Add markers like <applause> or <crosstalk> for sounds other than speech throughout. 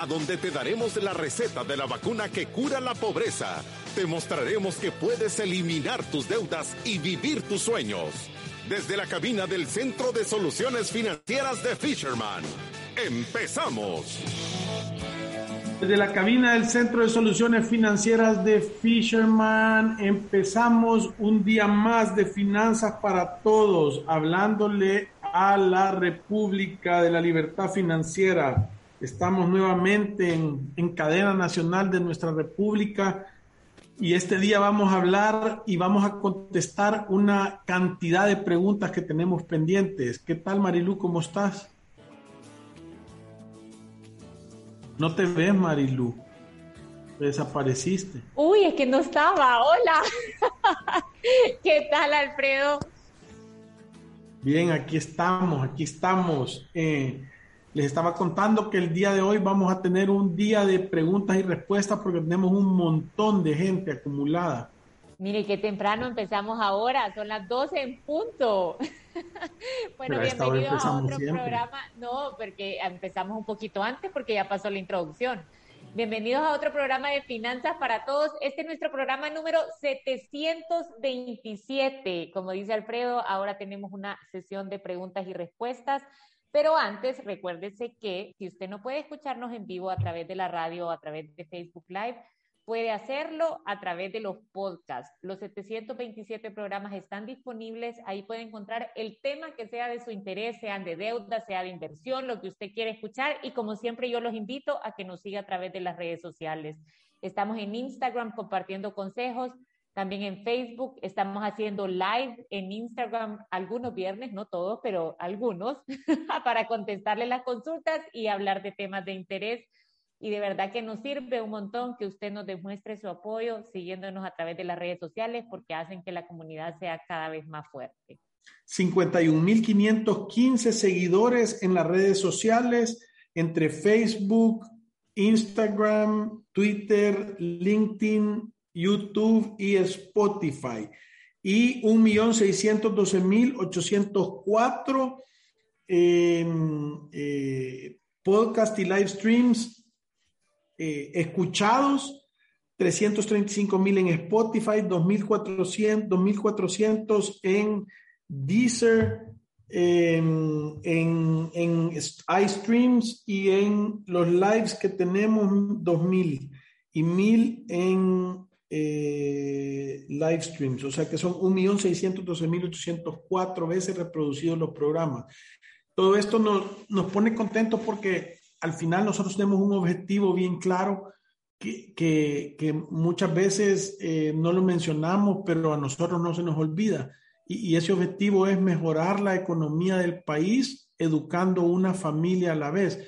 a donde te daremos la receta de la vacuna que cura la pobreza. Te mostraremos que puedes eliminar tus deudas y vivir tus sueños. Desde la cabina del Centro de Soluciones Financieras de Fisherman. ¡Empezamos! Desde la cabina del Centro de Soluciones Financieras de Fisherman empezamos un día más de finanzas para todos, hablándole a la República de la Libertad Financiera. Estamos nuevamente en, en cadena nacional de nuestra República y este día vamos a hablar y vamos a contestar una cantidad de preguntas que tenemos pendientes. ¿Qué tal Marilu? ¿Cómo estás? No te ves, Marilu. Desapareciste. Uy, es que no estaba. Hola. <laughs> ¿Qué tal, Alfredo? Bien, aquí estamos, aquí estamos. Eh, les estaba contando que el día de hoy vamos a tener un día de preguntas y respuestas porque tenemos un montón de gente acumulada. Mire, qué temprano empezamos ahora, son las 12 en punto. <laughs> bueno, bienvenidos a otro programa. No, porque empezamos un poquito antes porque ya pasó la introducción. Bienvenidos a otro programa de Finanzas para Todos. Este es nuestro programa número 727. Como dice Alfredo, ahora tenemos una sesión de preguntas y respuestas. Pero antes, recuérdese que si usted no puede escucharnos en vivo a través de la radio o a través de Facebook Live, puede hacerlo a través de los podcasts. Los 727 programas están disponibles. Ahí puede encontrar el tema que sea de su interés, sean de deuda, sea de inversión, lo que usted quiere escuchar. Y como siempre, yo los invito a que nos siga a través de las redes sociales. Estamos en Instagram compartiendo consejos. También en Facebook estamos haciendo live en Instagram algunos viernes, no todos, pero algunos, <laughs> para contestarle las consultas y hablar de temas de interés y de verdad que nos sirve un montón que usted nos demuestre su apoyo siguiéndonos a través de las redes sociales porque hacen que la comunidad sea cada vez más fuerte. 51.515 seguidores en las redes sociales entre Facebook, Instagram, Twitter, LinkedIn, YouTube y Spotify. Y 1.612.804 eh, eh, podcast y live streams eh, escuchados, 335 mil en Spotify, 2.400, 2.400 en Deezer, en, en, en iStreams y en los lives que tenemos 2.000 y 1.000 en eh, live streams, o sea que son 1.612.804 veces reproducidos los programas. Todo esto nos, nos pone contentos porque al final nosotros tenemos un objetivo bien claro que, que, muchas veces eh, no lo mencionamos, pero a nosotros no se nos olvida. Y, y, ese objetivo es mejorar la economía del país, educando una familia a la vez.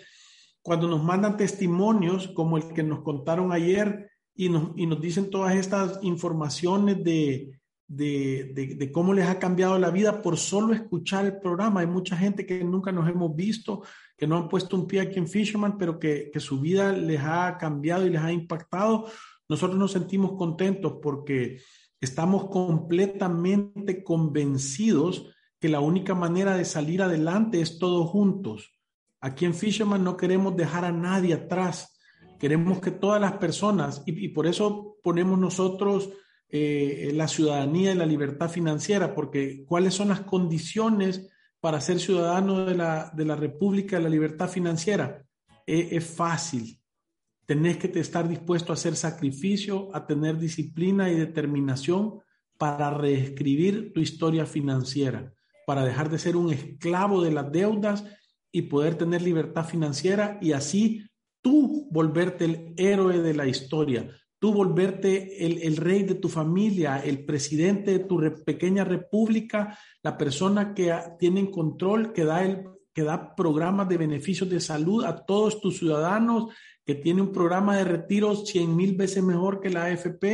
Cuando nos mandan testimonios como el que nos contaron ayer y nos, y nos dicen todas estas informaciones de, de, de, cómo les ha cambiado la vida por solo escuchar el programa. Hay mucha gente que nunca nos hemos visto, que no han puesto un pie aquí en Fisherman, pero que, que su vida les ha cambiado y les ha impactado, nosotros nos sentimos contentos porque estamos completamente convencidos que la única manera de salir adelante es todos juntos. Aquí en Fisherman no queremos dejar a nadie atrás. Queremos que todas las personas, y, por eso ponemos nosotros eh, la ciudadanía y la libertad financiera, porque cuáles son las condiciones para ser ciudadano de la, de la República de la Libertad Financiera? Es, es fácil. Tenés que estar dispuesto a hacer sacrificio, a tener disciplina y determinación para reescribir tu historia financiera, para dejar de ser un esclavo de las deudas y poder tener libertad financiera y así tú volverte el héroe de la historia, tú volverte el, rey de tu familia, el presidente de tu pequeña república, la persona que tiene control, que da, el, programas de beneficios de salud a todos tus ciudadanos, que tiene un programa de retiro 100 mil veces mejor que la AFP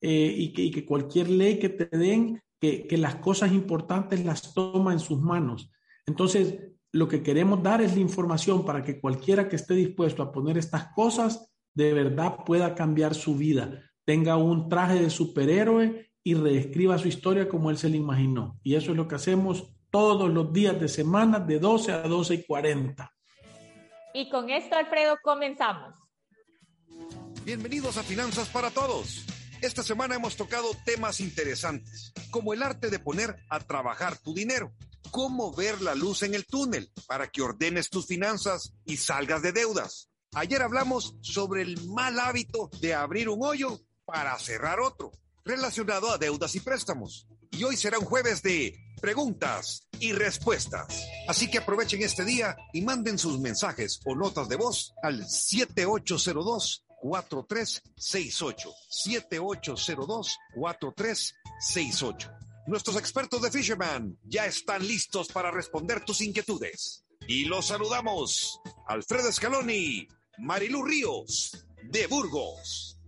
eh, y, que, y cualquier ley que te den que las cosas importantes las toma en sus manos. Entonces, lo que queremos dar es la información para que cualquiera que esté dispuesto a poner estas cosas de verdad pueda cambiar su vida, tenga un traje de superhéroe y reescriba su historia como él se la imaginó. Y eso es lo que hacemos todos los días de semana de 12 a 12 y 40. Y con esto, Alfredo, comenzamos. Bienvenidos a Finanzas para Todos. Esta semana hemos tocado temas interesantes, como el arte de poner a trabajar tu dinero, cómo ver la luz en el túnel para que ordenes tus finanzas y salgas de deudas. Ayer hablamos sobre el mal hábito de abrir un hoyo para cerrar otro, relacionado a deudas y préstamos. Y hoy será un jueves de preguntas y respuestas. Así que aprovechen este día y manden sus mensajes o notas de voz al 7802 4368 7802 4368. Nuestros expertos de Fisherman ya están listos para responder tus inquietudes. Y los saludamos, Alfredo Scaloni, Marilu Ríos, de Burgos.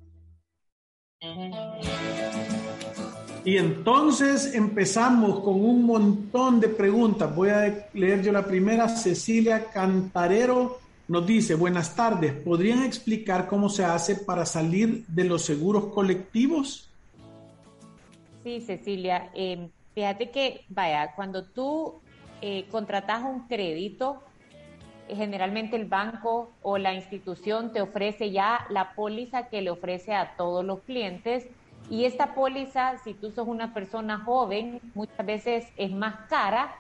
Y entonces empezamos con un montón de preguntas. Voy a leer yo la primera. Cecilia Cantarero nos dice, buenas tardes, ¿podrían explicar cómo se hace para salir de los seguros colectivos? Sí, Cecilia. Em, fíjate que, vaya, cuando tú eh, contratas un crédito, generalmente el banco o la institución te ofrece ya la póliza que le ofrece a todos los clientes y esta póliza, si tú sos una persona joven, muchas veces es más cara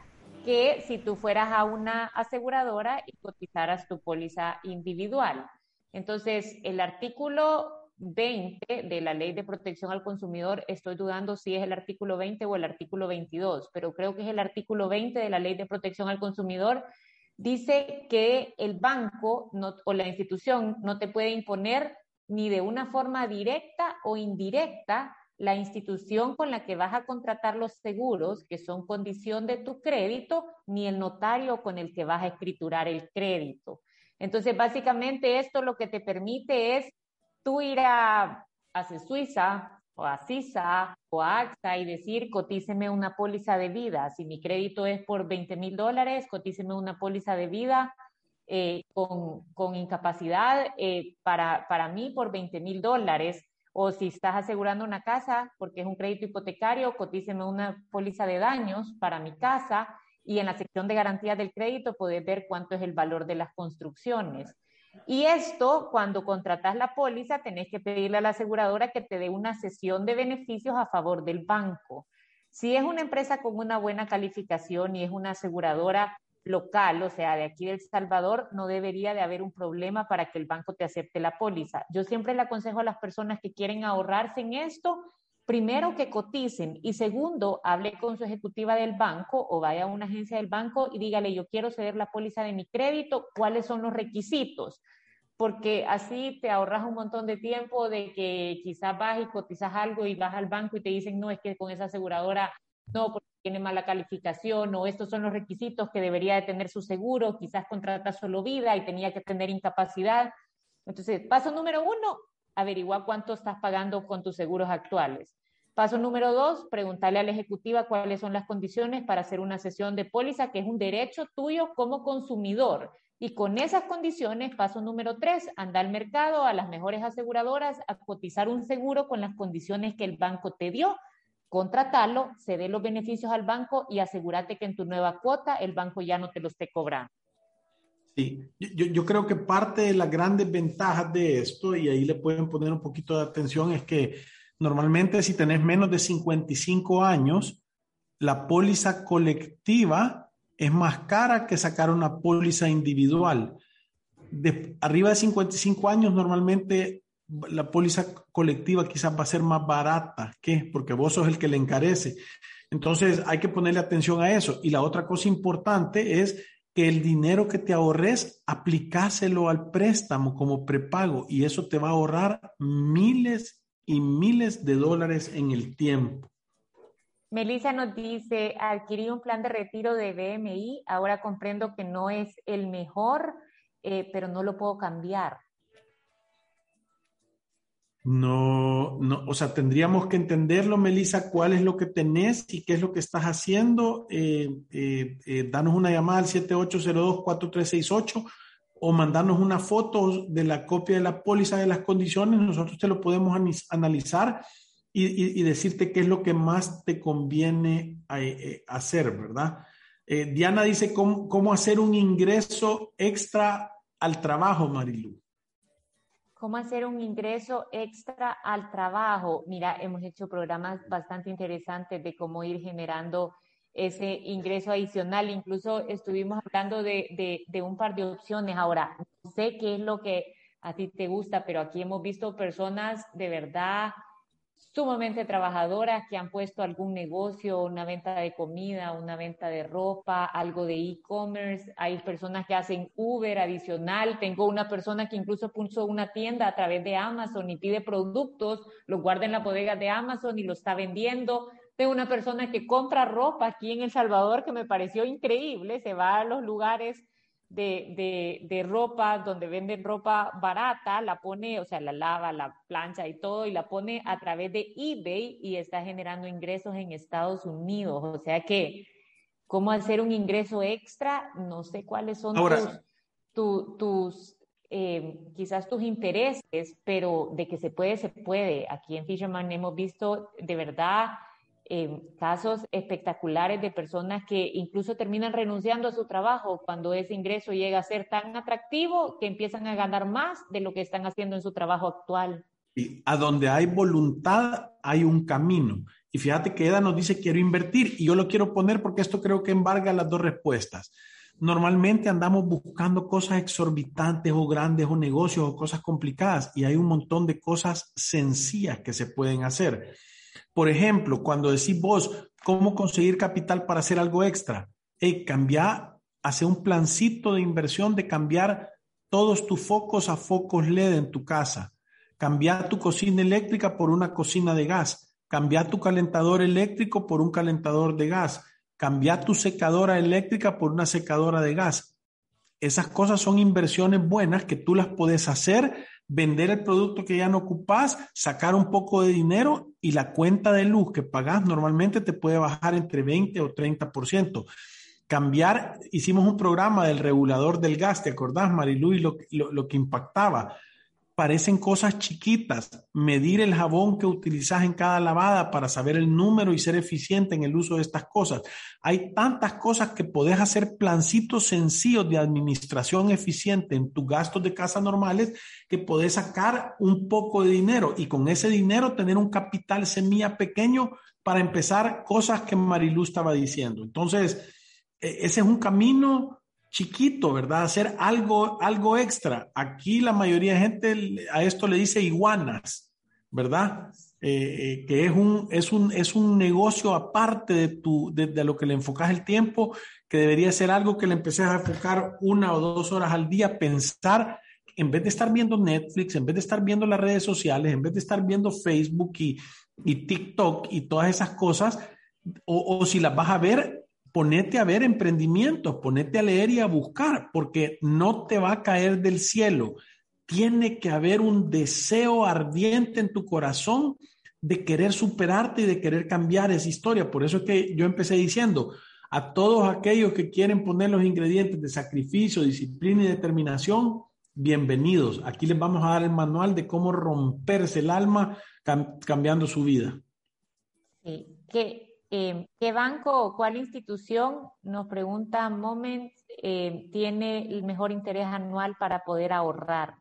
que si tú fueras a una aseguradora y cotizaras tu póliza individual. Entonces, el artículo 20 de la Ley de Protección al Consumidor, estoy dudando si es el artículo 20 o el artículo 22, pero creo que es el artículo 20 de la Ley de Protección al Consumidor, dice que el banco o la institución no te puede imponer ni de una forma directa o indirecta la institución con la que vas a contratar los seguros, que son condición de tu crédito, ni el notario con el que vas a escriturar el crédito. Entonces, básicamente esto lo que te permite es tú ir a, a Suiza o a CISA o a AXA y decir, cotíceme una póliza de vida. Si mi crédito es por 20 mil dólares, cotíceme una póliza de vida eh, con, incapacidad eh, para, para mí por 20 mil dólares. O si estás asegurando una casa porque es un crédito hipotecario, cotíceme una póliza de daños para mi casa y en la sección de garantía del crédito puedes ver cuánto es el valor de las construcciones. Y esto, cuando contratas la póliza, tenés que pedirle a la aseguradora que te dé una sesión de beneficios a favor del banco. Si es una empresa con una buena calificación y es una aseguradora local, o sea, de aquí del Salvador, no debería de haber un problema para que el banco te acepte la póliza. Yo siempre le aconsejo a las personas que quieren ahorrarse en esto, primero que coticen y segundo, hable con su ejecutiva del banco o vaya a una agencia del banco y dígale, yo quiero ceder la póliza de mi crédito, ¿cuáles son los requisitos? Porque así te ahorras un montón de tiempo de que quizás vas y cotizas algo y vas al banco y te dicen, no, es que con esa aseguradora no, tiene mala calificación o estos son los requisitos que debería de tener su seguro, quizás contrata solo vida y tenía que tener incapacidad. Entonces, paso número uno, averigua cuánto estás pagando con tus seguros actuales. Paso número dos, preguntarle a la ejecutiva cuáles son las condiciones para hacer una sesión de póliza, que es un derecho tuyo como consumidor. Y con esas condiciones, paso número tres, anda al mercado, a las mejores aseguradoras, a cotizar un seguro con las condiciones que el banco te dio contratarlo, cede los beneficios al banco y asegúrate que en tu nueva cuota el banco ya no te lo esté cobrando. Sí, yo, yo, creo que parte de las grandes ventajas de esto, y ahí le pueden poner un poquito de atención, es que normalmente si tenés menos de 55 años, la póliza colectiva es más cara que sacar una póliza individual. De arriba de 55 años, normalmente la póliza colectiva quizás va a ser más barata. ¿Qué? Porque vos sos el que le encarece. Entonces hay que ponerle atención a eso. Y la otra cosa importante es que el dinero que te ahorres, aplicáselo al préstamo como prepago y eso te va a ahorrar miles y miles de dólares en el tiempo. Melissa nos dice, adquirí un plan de retiro de BMI, ahora comprendo que no es el mejor, eh, pero no lo puedo cambiar. No, no, o sea, tendríamos que entenderlo, Melissa, cuál es lo que tenés y qué es lo que estás haciendo. Eh, eh, eh, danos una llamada al 7802-4368 o mandarnos una foto de la copia de la póliza de las condiciones. Nosotros te lo podemos analizar y, decirte qué es lo que más te conviene hacer, ¿verdad? Diana dice, ¿cómo, ¿cómo hacer un ingreso extra al trabajo, Marilu? Cómo hacer un ingreso extra al trabajo. Mira, hemos hecho programas bastante interesantes de cómo ir generando ese ingreso adicional. Incluso estuvimos hablando de, de, un par de opciones. Ahora, no sé qué es lo que a ti te gusta, pero aquí hemos visto personas de verdad sumamente trabajadoras que han puesto algún negocio, una venta de comida, una venta de ropa, algo de e-commerce. Hay personas que hacen Uber adicional. Tengo una persona que incluso puso una tienda a través de Amazon y pide productos, los guarda en la bodega de Amazon y lo está vendiendo. Tengo una persona que compra ropa aquí en El Salvador que me pareció increíble. Se va a los lugares de, de, ropa, donde venden ropa barata, la pone, o sea, la lava, la plancha y todo, y la pone a través de eBay y está generando ingresos en Estados Unidos. O sea que, ¿cómo hacer un ingreso extra? No sé cuáles son tus, tus eh, quizás tus intereses, pero de que se puede, se puede. Aquí en Fisherman hemos visto de verdad eh, casos espectaculares de personas que incluso terminan renunciando a su trabajo cuando ese ingreso llega a ser tan atractivo que empiezan a ganar más de lo que están haciendo en su trabajo actual. A donde hay voluntad hay un camino. Y fíjate que Eda nos dice quiero invertir y yo lo quiero poner porque esto creo que embarga las dos respuestas. Normalmente andamos buscando cosas exorbitantes o grandes o negocios o cosas complicadas y hay un montón de cosas sencillas que se pueden hacer. Por ejemplo, cuando decís vos, ¿cómo conseguir capital para hacer algo extra? Hey, cambiar, hacer un plancito de inversión de cambiar todos tus focos a focos LED en tu casa. Cambiar tu cocina eléctrica por una cocina de gas. Cambiar tu calentador eléctrico por un calentador de gas. Cambiar tu secadora eléctrica por una secadora de gas. Esas cosas son inversiones buenas que tú las puedes hacer vender el producto que ya no ocupas, sacar un poco de dinero y la cuenta de luz que pagas normalmente te puede bajar entre 20 o 30%. Cambiar, hicimos un programa del regulador del gas, ¿te acordás, Marilu, y lo, lo que impactaba? Parecen cosas chiquitas. Medir el jabón que utilizas en cada lavada para saber el número y ser eficiente en el uso de estas cosas. Hay tantas cosas que podés hacer plancitos sencillos de administración eficiente en tus gastos de casa normales que podés sacar un poco de dinero y con ese dinero tener un capital semilla pequeño para empezar cosas que Marilu estaba diciendo. Entonces, e, ese es un camino chiquito, ¿verdad? Hacer algo, algo extra. Aquí la mayoría de gente a esto le dice iguanas, ¿verdad? Eh, eh, que es un, es, un, es un negocio aparte de, tu, de, lo que le enfocas el tiempo, que debería ser algo que le empeces a enfocar una o dos horas al día, pensar, en vez de estar viendo Netflix, en vez de estar viendo las redes sociales, en vez de estar viendo Facebook y, y TikTok y todas esas cosas, o, o si las vas a ver, ponete a ver emprendimientos, ponete a leer y a buscar, porque no te va a caer del cielo. Tiene que haber un deseo ardiente en tu corazón de querer superarte y de querer cambiar esa historia. Por eso es que yo empecé diciendo, a todos aquellos que quieren poner los ingredientes de sacrificio, disciplina y determinación, bienvenidos. Aquí les vamos a dar el manual de cómo romperse el alma cambiando su vida. Sí, que Em, ¿Qué banco o cuál institución, nos pregunta Moment, em, tiene el mejor interés anual para poder ahorrar?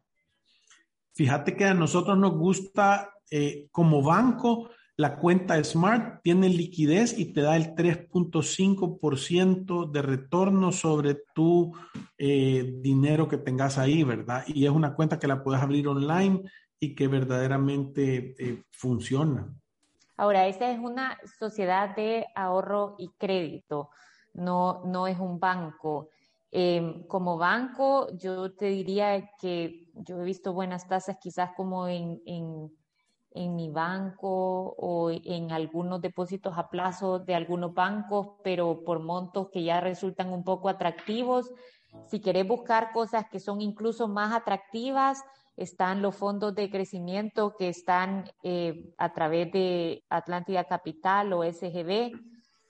Fíjate que a nosotros nos gusta eh, como banco la cuenta Smart, tiene liquidez y te da el 3.5% de retorno sobre tu eh, dinero que tengas ahí, ¿verdad? Y es una cuenta que la puedes abrir online y que verdaderamente eh, funciona. Ahora, esa es una sociedad de ahorro y crédito, no, no es un banco. Em, como banco, yo te diría que yo he visto buenas tasas quizás como en, en, en, mi banco o en algunos depósitos a plazo de algunos bancos, pero por montos que ya resultan un poco atractivos. Si querés buscar cosas que son incluso más atractivas, están los fondos de crecimiento que están eh, a través de Atlántida Capital o SGB.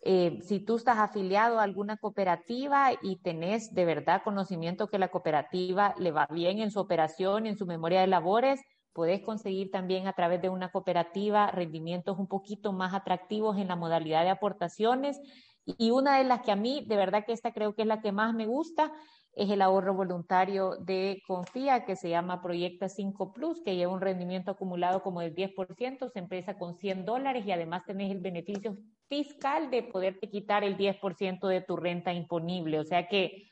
Eh, si tú estás afiliado a alguna cooperativa y tenés de verdad conocimiento que la cooperativa le va bien en su operación, en su memoria de labores, puedes conseguir también a través de una cooperativa rendimientos un poquito más atractivos en la modalidad de aportaciones. Y una de las que a mí, de verdad que esta creo que es la que más me gusta, es el ahorro voluntario de Confía, que se llama Proyecta 5 Plus, que lleva un rendimiento acumulado como del 10%, se empieza con 100 dólares y además tenés el beneficio fiscal de poderte quitar el 10% de tu renta imponible. O sea que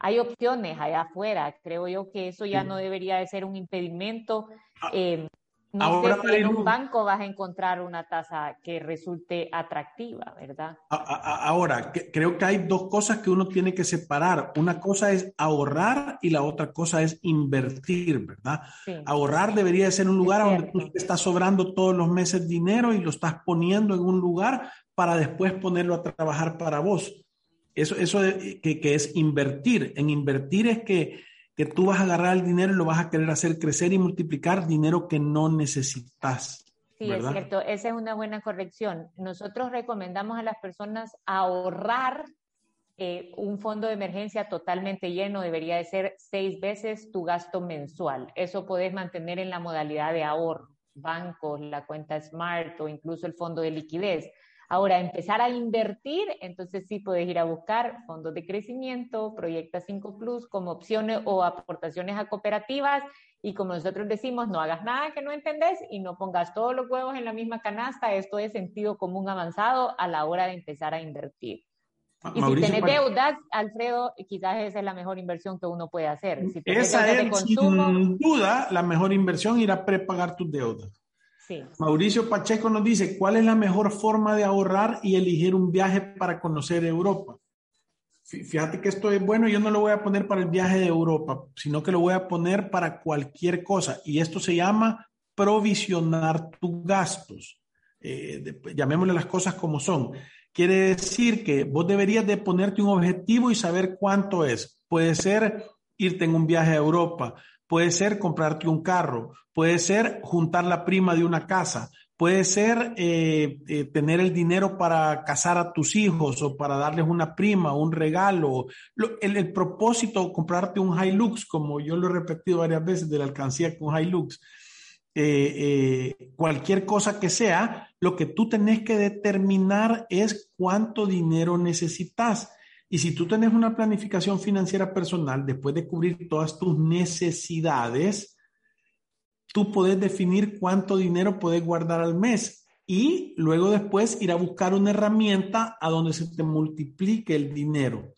hay opciones allá afuera. Creo yo que eso ya no debería de ser un impedimento. Ah. Eh, no Ahora, sé si en un banco vas a encontrar una tasa que resulte atractiva, ¿verdad? Ahora, creo que hay dos cosas que uno tiene que separar. Una cosa es ahorrar y la otra cosa es invertir, ¿verdad? Ahorrar debería ser un lugar donde tú estás sobrando todos los meses dinero y lo estás poniendo en un lugar para después ponerlo a trabajar para vos. Eso, eso que, que es invertir. En invertir es que que tú vas a agarrar el dinero y lo vas a querer hacer crecer y multiplicar dinero que no necesitas. Sí, es cierto, esa es una buena corrección. Nosotros recomendamos a las personas ahorrar eh, un fondo de emergencia totalmente lleno, debería de ser seis veces tu gasto mensual. Eso puedes mantener en la modalidad de ahorro, bancos, la cuenta Smart o incluso el fondo de liquidez. Ahora, empezar a invertir, entonces sí puedes ir a buscar fondos de crecimiento, Proyecta 5 Plus como opciones o aportaciones a cooperativas. Y como nosotros decimos, no hagas nada que no entendés y no pongas todos los huevos en la misma canasta. Esto es sentido común avanzado a la hora de empezar a invertir. Y si tienes deudas, Alfredo, quizás esa es la mejor inversión que uno puede hacer. Si esa es, sin duda, la mejor inversión, ir a prepagar tus deudas. Mauricio Pacheco nos dice, ¿cuál es la mejor forma de ahorrar y elegir un viaje para conocer Europa? Fíjate que esto es bueno, yo no lo voy a poner para el viaje de Europa, sino que lo voy a poner para cualquier cosa. Y esto se llama provisionar tus gastos. Eh, llamémosle las cosas como son. Quiere decir que vos deberías de ponerte un objetivo y saber cuánto es. Puede ser irte en un viaje a Europa, puede ser comprarte un carro, puede ser juntar la prima de una casa, puede ser eh, eh, tener el dinero para casar a tus hijos o para darles una prima, un regalo. el, propósito, comprarte un Hilux, como yo lo he repetido varias veces de la alcancía con Hilux, eh, cualquier cosa que sea, lo que tú tenés que determinar es cuánto dinero necesitas. Y si tú tienes una planificación financiera personal, después de cubrir todas tus necesidades, tú puedes definir cuánto dinero puedes guardar al mes y luego después ir a buscar una herramienta a donde se te multiplique el dinero.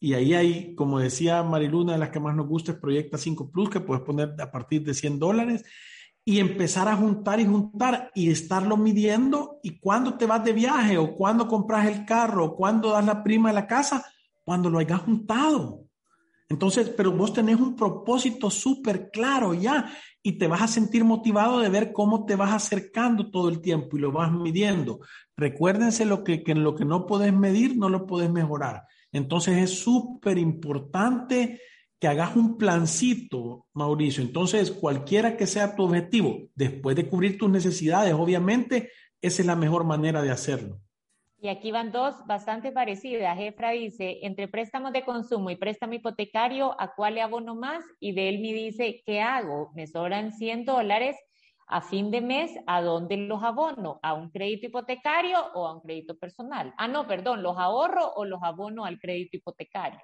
Y ahí hay, como decía Mariluna, de las que más nos gusta es Proyecta 5 Plus, que puedes poner a partir de 100 dólares y empezar a juntar y juntar y estarlo midiendo. Y cuando te vas de viaje o cuando compras el carro o cuando das la prima de la casa, cuando lo hayas juntado. Entonces, pero vos tenés un propósito súper claro ya y te vas a sentir motivado de ver cómo te vas acercando todo el tiempo y lo vas midiendo. Recuérdense lo que, que lo que no puedes medir, no lo puedes mejorar. Entonces es súper importante que hagas un plancito, Mauricio. Entonces, cualquiera que sea tu objetivo, después de cubrir tus necesidades, obviamente, esa es la mejor manera de hacerlo. Y aquí van dos bastante parecidas. Efra dice, entre préstamos de consumo y préstamo hipotecario, ¿a cuál le abono más? Y Delmi dice, ¿qué hago? Me sobran 100 dólares a fin de mes, ¿a dónde los abono? ¿A un crédito hipotecario o a un crédito personal? Ah, no, perdón, ¿los ahorro o los abono al crédito hipotecario?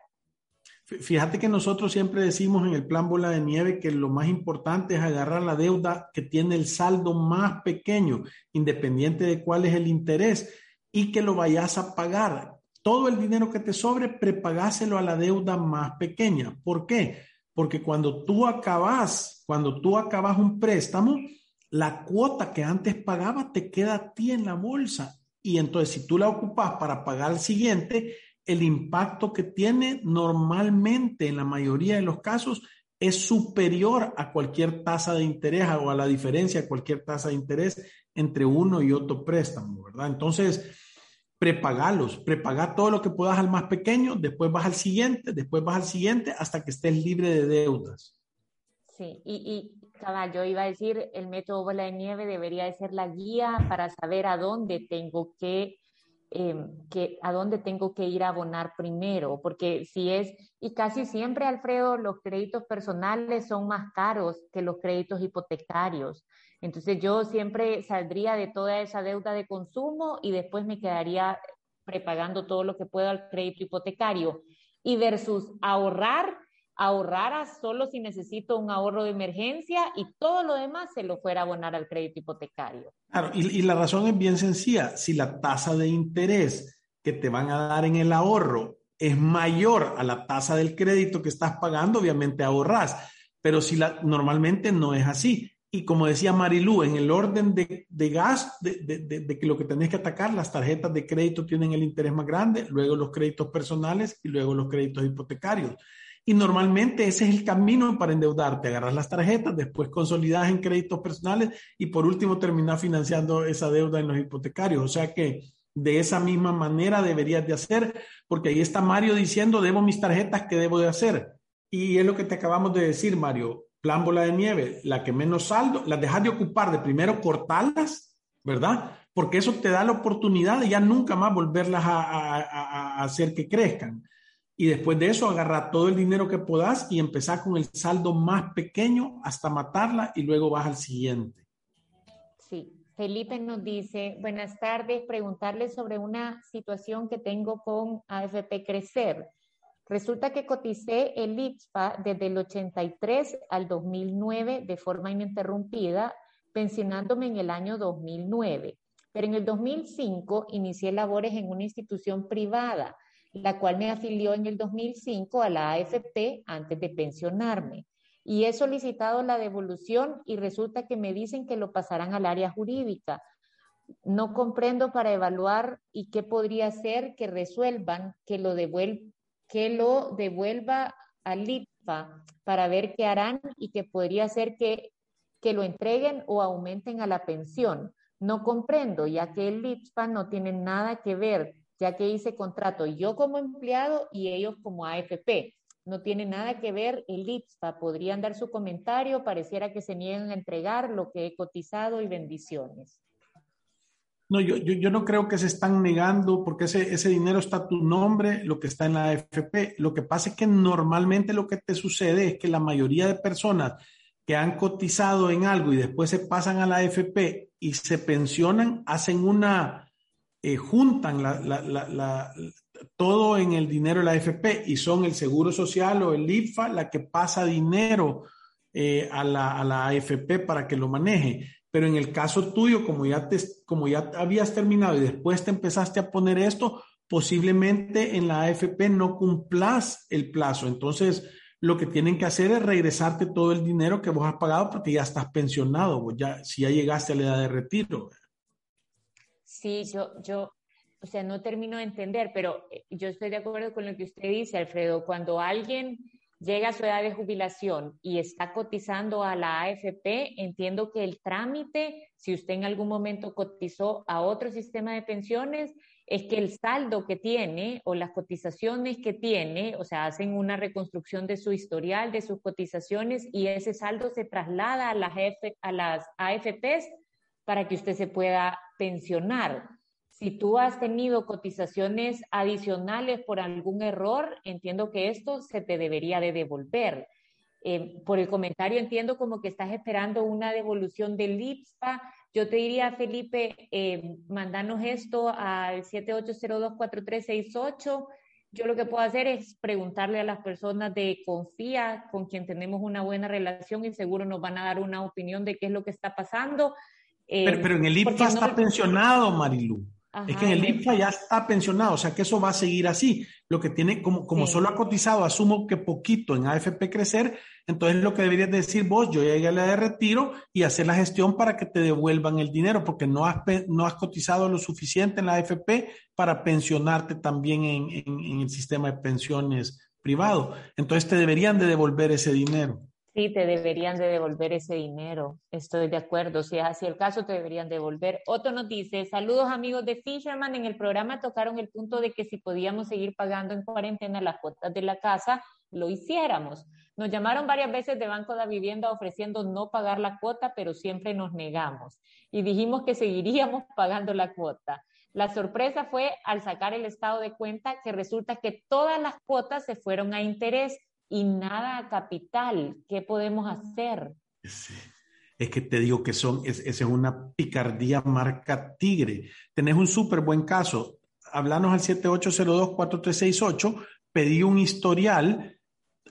Fíjate que nosotros siempre decimos en el plan bola de nieve que lo más importante es agarrar la deuda que tiene el saldo más pequeño, independiente de cuál es el interés y que lo vayas a pagar. Todo el dinero que te sobre, prepagáselo a la deuda más pequeña. ¿Por qué? Porque cuando tú acabas, cuando tú acabas un préstamo, la cuota que antes pagaba te queda a ti en la bolsa. Y entonces, si tú la ocupas para pagar el siguiente, el impacto que tiene normalmente, en la mayoría de los casos, es superior a cualquier tasa de interés o a la diferencia de cualquier tasa de interés entre uno y otro préstamo, ¿verdad? Entonces, prepagalos, prepagar todo lo que puedas al más pequeño, después vas al siguiente, después vas al siguiente hasta que estés libre de deudas. Sí, y, cabal, yo iba a decir, el método bola de nieve debería de ser la guía para saber a dónde tengo que, em, que, a dónde tengo que ir a abonar primero, porque si es, y casi siempre, Alfredo, los créditos personales son más caros que los créditos hipotecarios. Entonces yo siempre saldría de toda esa deuda de consumo y después me quedaría prepagando todo lo que puedo al crédito hipotecario. Y versus ahorrar, ahorrar solo si necesito un ahorro de emergencia y todo lo demás se lo fuera a abonar al crédito hipotecario. Claro, y, y la razón es bien sencilla. Si la tasa de interés que te van a dar en el ahorro es mayor a la tasa del crédito que estás pagando, obviamente ahorras. Pero si la, normalmente no es así. Y como decía Marilú, en el orden de, de gas, de, de, de, que lo que tenés que atacar, las tarjetas de crédito tienen el interés más grande, luego los créditos personales y luego los créditos hipotecarios. Y normalmente ese es el camino para endeudarte. Agarras las tarjetas, después consolidas en créditos personales y por último terminas financiando esa deuda en los hipotecarios. O sea que de esa misma manera deberías de hacer, porque ahí está Mario diciendo, debo mis tarjetas, ¿qué debo de hacer? Y es lo que te acabamos de decir, Mario plan bola de nieve, la que menos saldo, las dejas de ocupar, de primero cortarlas, ¿verdad? Porque eso te da la oportunidad de ya nunca más volverlas a, hacer que crezcan. Y después de eso, agarrar todo el dinero que puedas y empezar con el saldo más pequeño hasta matarla y luego vas al siguiente. Sí, Felipe nos dice, buenas tardes, preguntarle sobre una situación que tengo con AFP Crecer. Resulta que coticé el IPSPA desde el 83 al 2009 de forma ininterrumpida, pensionándome en el año 2009. Pero en el 2005 inicié labores en una institución privada, la cual me afilió en el 2005 a la AFP antes de pensionarme. Y he solicitado la devolución y resulta que me dicen que lo pasarán al área jurídica. No comprendo para evaluar y qué podría ser que resuelvan que lo devuelvan que lo devuelva al IPA para ver qué harán y que podría ser que, que lo entreguen o aumenten a la pensión. No comprendo, ya que el IPSPA no tiene nada que ver, ya que hice contrato yo como empleado y ellos como AFP. No tiene nada que ver el IPSPA. Podrían dar su comentario, pareciera que se niegan a entregar lo que he cotizado y bendiciones. No, yo, yo, no creo que se están negando porque ese, ese dinero está a tu nombre, lo que está en la AFP. Lo que pasa es que normalmente lo que te sucede es que la mayoría de personas que han cotizado en algo y después se pasan a la AFP y se pensionan, hacen una, eh, juntan la, la, la, todo en el dinero de la AFP y son el Seguro Social o el IFA la que pasa dinero eh, a, la, a la AFP para que lo maneje. Pero en el caso tuyo, como ya, te, como ya habías terminado y después te empezaste a poner esto, posiblemente en la AFP no cumplas el plazo. Entonces, lo que tienen que hacer es regresarte todo el dinero que vos has pagado porque ya estás pensionado, ya, si ya llegaste a la edad de retiro. Sí, yo, yo, o sea, no termino de entender, pero eh, yo estoy de acuerdo con lo que usted dice, Alfredo. Cuando alguien llega a su edad de jubilación y está cotizando a la AFP, entiendo que el trámite, si usted en algún momento cotizó a otro sistema de pensiones, es que el saldo que tiene o las cotizaciones que tiene, o sea, hacen una reconstrucción de su historial, de sus cotizaciones y ese saldo se traslada a las, a las AFPs para que usted se pueda pensionar. Si tú has tenido cotizaciones adicionales por algún error, entiendo que esto se te debería de devolver. Eh, por el comentario entiendo como que estás esperando una devolución del IPSPA. Yo te diría, Felipe, eh, mandanos esto al 78024368. Yo lo que puedo hacer es preguntarle a las personas de Confía, con quien tenemos una buena relación y seguro nos van a dar una opinión de qué es lo que está pasando. Pero, pero, en el IPSPA está pensionado, Marilu es que en el IPFA ya está pensionado, o sea que eso va a seguir así. Lo que tiene, como, como solo ha cotizado, asumo que poquito en AFP crecer, entonces lo que deberías decir vos, yo llegué a la de retiro y hacer la gestión para que te devuelvan el dinero, porque no has, no has cotizado lo suficiente en la AFP para pensionarte también en, en el sistema de pensiones privado. Entonces te deberían de devolver ese dinero. Sí, te deberían de devolver ese dinero. Estoy de acuerdo. Si es así el caso, te deberían devolver. Otro nos dice, saludos amigos de Fisherman. En el programa tocaron el punto de que si podíamos seguir pagando en cuarentena las cuotas de la casa lo hiciéramos. Nos llamaron varias veces de Banco de Vivienda ofreciendo no pagar la cuota, pero siempre nos negamos y dijimos que seguiríamos <laughs> pagando la cuota. La sorpresa fue al sacar el estado de cuenta que resulta que todas las cuotas se fueron a interés y nada capital. ¿Qué podemos hacer? Es que te digo que son, es, es una picardía marca tigre. Tenés un súper buen caso. Hablanos al 7802-4368, pedí un historial.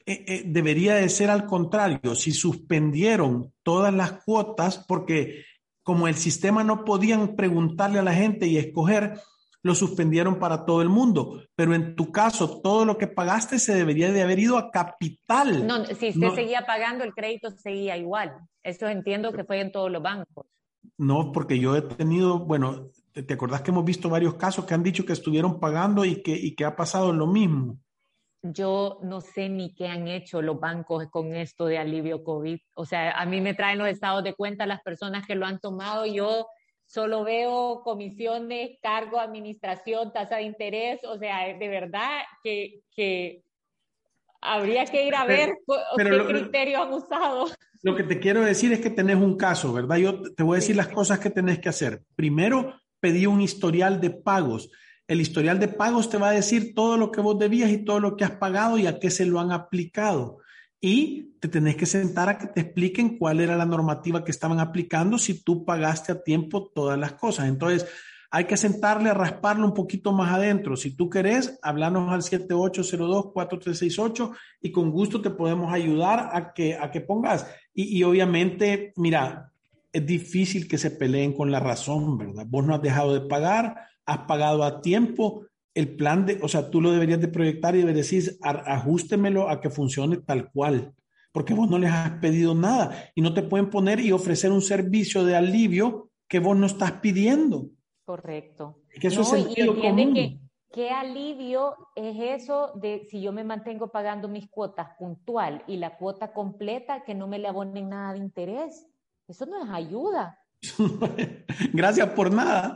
Eh, eh, debería de ser al contrario, si suspendieron todas las cuotas, porque como el sistema no podían preguntarle a la gente y escoger, lo suspendieron para todo el mundo. Pero en tu caso, todo lo que pagaste se debería de haber ido a capital. No, si usted seguía pagando, el crédito seguía igual. Eso entiendo que fue en todos los bancos. No, porque yo he tenido, bueno, ¿te, acordás que hemos visto varios casos que han dicho que estuvieron pagando y que, y que ha pasado lo mismo? yo no sé ni qué han hecho los bancos con esto de alivio COVID. O sea, a mí me traen los estados de cuenta las personas que lo han tomado. Yo solo veo comisiones, cargo, administración, tasa de interés. O sea, de verdad que, que habría que ir a ver qué criterio han usado. Lo que te quiero decir es que tenés un caso, ¿verdad? Yo te voy a decir las cosas que tenés que hacer. Primero, pedí un historial de pagos el historial de pagos te va a decir todo lo que vos debías y todo lo que has pagado y a qué se lo han aplicado. Y te tenés que sentar a que te expliquen cuál era la normativa que estaban aplicando si tú pagaste a tiempo todas las cosas. Entonces, hay que sentarle a rasparlo un poquito más adentro. Si tú querés, hablanos al 7802-4368 y con gusto te podemos ayudar a que, a que pongas. Y, y obviamente, mira, es difícil que se peleen con la razón, ¿verdad? Vos no has dejado de pagar, has pagado a tiempo, el plan de, o sea, tú lo deberías de proyectar y deberías decir, ajustemelo a que funcione tal cual, porque vos no les has pedido nada y no te pueden poner y ofrecer un servicio de alivio que vos no estás pidiendo. Correcto. Que eso es y común. Que, ¿Qué alivio es eso de si yo me mantengo pagando mis cuotas puntual y la cuota completa que no me le abonen nada de interés? Eso no es ayuda. <laughs> Gracias por nada.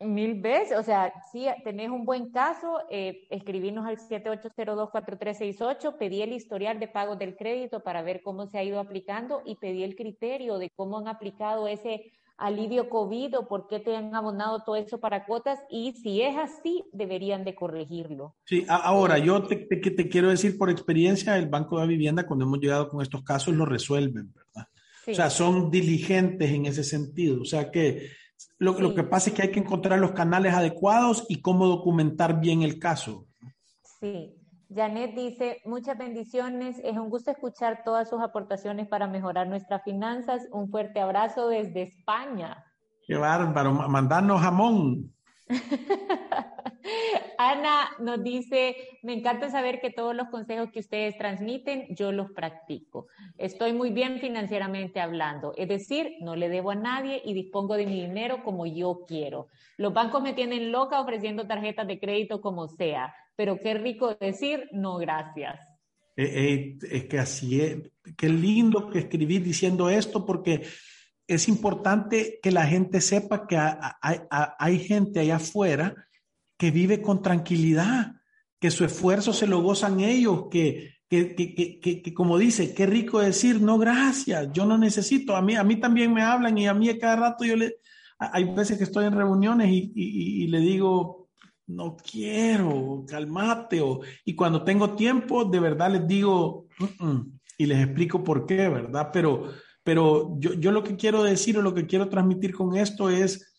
Mil veces, o sea, si tenés un buen caso, eh, escribirnos al 78024368, pedí el historial de pagos del crédito para ver cómo se ha ido aplicando y pedí el criterio de cómo han aplicado ese alivio COVID o por qué te han abonado todo eso para cuotas y si es así, deberían de corregirlo. Sí, ahora yo te, te, te quiero decir por experiencia, el Banco de Vivienda, cuando hemos llegado con estos casos, lo resuelven, ¿verdad? O sea, son diligentes en ese sentido. O sea que lo, lo, que pasa es que hay que encontrar los canales adecuados y cómo documentar bien el caso. Sí. Janet dice, muchas bendiciones, es un gusto escuchar todas sus aportaciones para mejorar nuestras finanzas. Un fuerte abrazo desde España. Qué bárbaro, mandarnos jamón. <laughs> Ana nos dice, me encanta saber que todos los consejos que ustedes transmiten, yo los practico. Estoy muy bien financieramente hablando, es decir, no le debo a nadie y dispongo de mi dinero como yo quiero. Los bancos me tienen loca ofreciendo tarjetas de crédito como sea, pero qué rico decir, no gracias. Eh, eh, es que así es, qué lindo que escribí diciendo esto porque es importante que la gente sepa que hay, gente allá afuera que vive con tranquilidad, que su esfuerzo se lo gozan ellos, que, que, que, que, como dice, qué rico decir, no, gracias, yo no necesito, a mí, a mí también me hablan y a mí cada rato yo le, hay veces que estoy en reuniones y, y, le digo, no quiero, calmate, o, y cuando tengo tiempo, de verdad les digo, y les explico por qué, ¿verdad? Pero pero yo, yo lo que quiero decir o lo que quiero transmitir con esto es,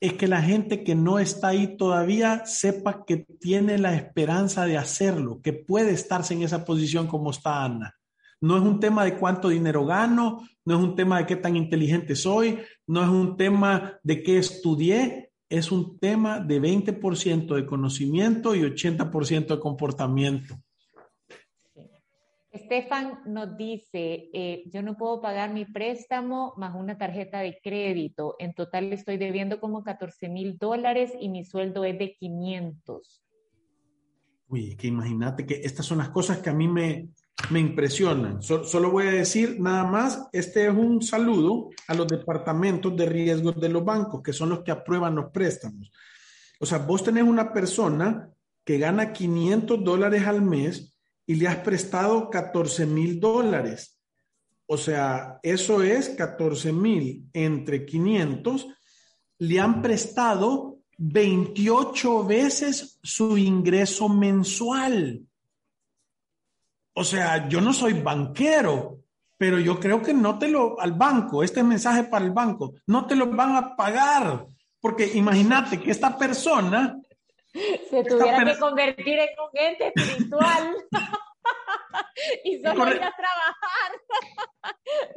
es que la gente que no está ahí todavía sepa que tiene la esperanza de hacerlo, que puede estarse en esa posición como está Ana. No es un tema de cuánto dinero gano, no es un tema de qué tan inteligente soy, no es un tema de qué estudié, es un tema de 20% de conocimiento y 80% de comportamiento. Estefan nos dice, eh, yo no puedo pagar mi préstamo más una tarjeta de crédito. En total estoy debiendo como 14 mil dólares y mi sueldo es de 500. Uy, que imagínate que estas son las cosas que a mí me, me impresionan. solo voy a decir nada más, este es un saludo a los departamentos de riesgos de los bancos, que son los que aprueban los préstamos. O sea, vos tenés una persona que gana 500 dólares al mes y le has prestado 14 mil dólares. O sea, eso es 14 mil entre 500. Le han prestado 28 veces su ingreso mensual. O sea, yo no soy banquero, pero yo creo que no te lo, al banco, este mensaje para el banco, no te lo van a pagar, porque imagínate que esta persona... Se tuviera que convertir en un ente espiritual. <laughs> <laughs> y solo ir a trabajar.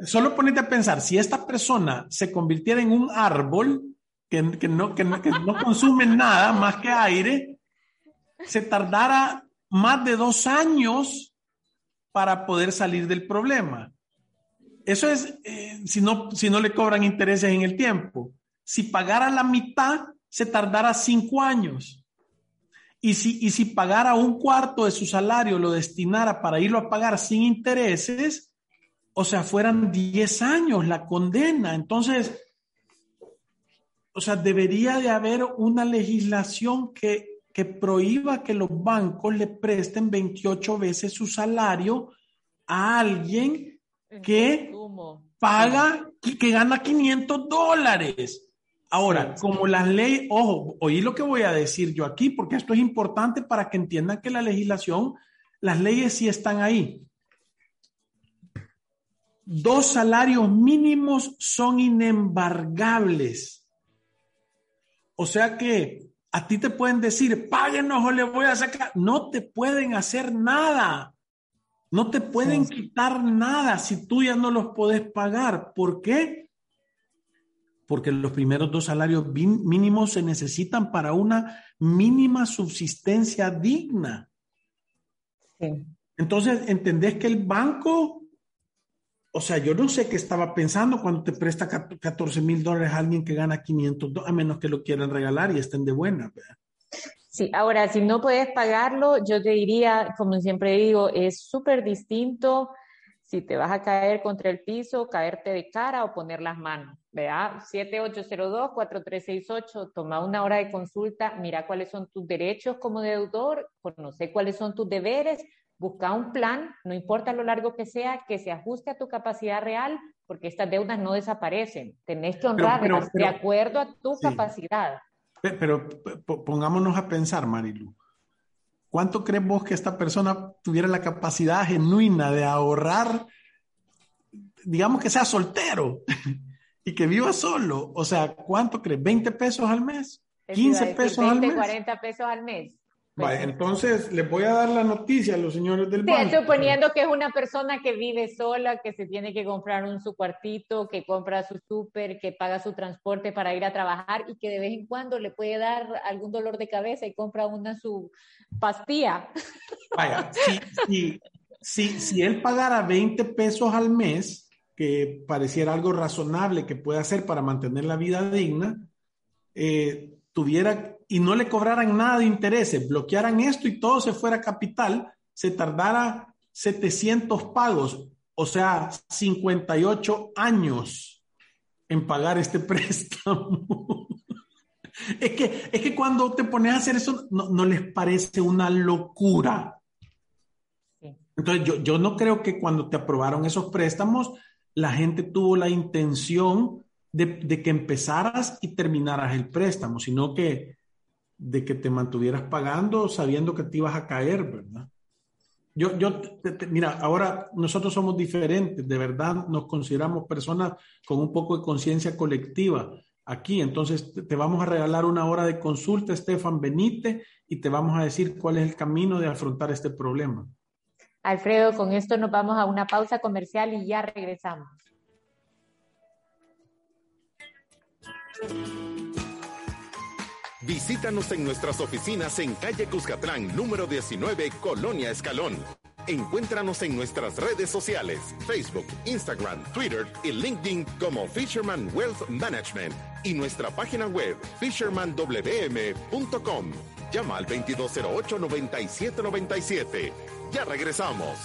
<laughs> solo ponete a pensar, si esta persona se convirtiera en un árbol que, no, que, no, que no consume nada más que aire, se tardara más de dos años para poder salir del problema. Eso es eh, si, no, si no le cobran intereses en el tiempo. Si pagara la mitad, se tardara cinco años. Y si, y si pagara un cuarto de su salario, lo destinara para irlo a pagar sin intereses, o sea, fueran diez años la condena. Entonces, o sea, debería de haber una legislación que, que prohíba que los bancos le presten 28 veces su salario a alguien que paga y que gana 500 dólares. Ahora, como la ley, ojo, oí lo que voy a decir yo aquí, porque esto es importante para que entiendan que la legislación, las leyes sí están ahí. Dos salarios mínimos son inembargables. O sea que a ti te pueden decir, páguenos o le voy a sacar. No te pueden hacer nada. No te pueden quitar nada si tú ya no los puedes pagar. ¿Por qué? Porque los primeros dos salarios mínimos se necesitan para una mínima subsistencia digna. Entonces, ¿entendés que el banco, o sea, yo no sé qué estaba pensando cuando te presta 14 mil dólares a alguien que gana 500, a menos que lo quieran regalar y estén de buena. ¿verdad? Sí, ahora, si no puedes pagarlo, yo te diría, como siempre digo, es súper distinto si te vas a caer contra el piso, caerte de cara o poner las manos. Vea, 7802-4368, toma una hora de consulta, mira cuáles son tus derechos como deudor, conoce cuáles son tus deberes, busca un plan, no importa lo largo que sea, que se ajuste a tu capacidad real, porque estas deudas no desaparecen. Tenés que honrarlas de acuerdo a tu capacidad. Pero pongámonos a pensar, Marilu. ¿Cuánto crees vos que esta persona tuviera la capacidad genuina de ahorrar, digamos que sea soltero <laughs> y que viva solo? O sea, ¿cuánto crees? ¿20 pesos al mes? ¿15 pesos al mes? 40 pesos al mes. Vale, entonces les voy a dar la noticia a los señores del banco. Suponiendo que es una persona que vive sola, que se tiene que comprar un su cuartito, que compra su súper, que paga su transporte para ir a trabajar y que de vez en cuando le puede dar algún dolor de cabeza y compra una su pastilla. Vaya, si, si, si él pagara 20 pesos al mes, que pareciera algo razonable que puede hacer para mantener la vida digna, eh, tuviera y no le cobraran nada de intereses, bloquearan esto y todo se fuera capital, se tardara 700 pagos, o sea, 58 años en pagar este <laughs> préstamo. es, que, es que cuando te pones a hacer eso, no, les parece una locura. Entonces, yo, yo no creo que cuando te aprobaron esos préstamos, la gente tuvo la intención de, que empezaras y terminaras el préstamo, sino que de que te mantuvieras pagando sabiendo que te ibas a caer, ¿verdad? Yo, yo, mira, ahora nosotros somos diferentes, de verdad nos consideramos personas con un poco de conciencia colectiva aquí. Entonces, te vamos a regalar una hora de consulta, Estefan Benítez, y te vamos a decir cuál es el camino de afrontar este problema. Alfredo, con esto nos vamos a una pausa comercial y ya regresamos. Visítanos en nuestras oficinas en calle Cuscatlán, número 19, Colonia Escalón. Encuéntranos en nuestras redes sociales, Facebook, Instagram, Twitter y LinkedIn como Fisherman Wealth Management y nuestra página web fishermanwm.com. Llama al 2208-9797. Ya regresamos.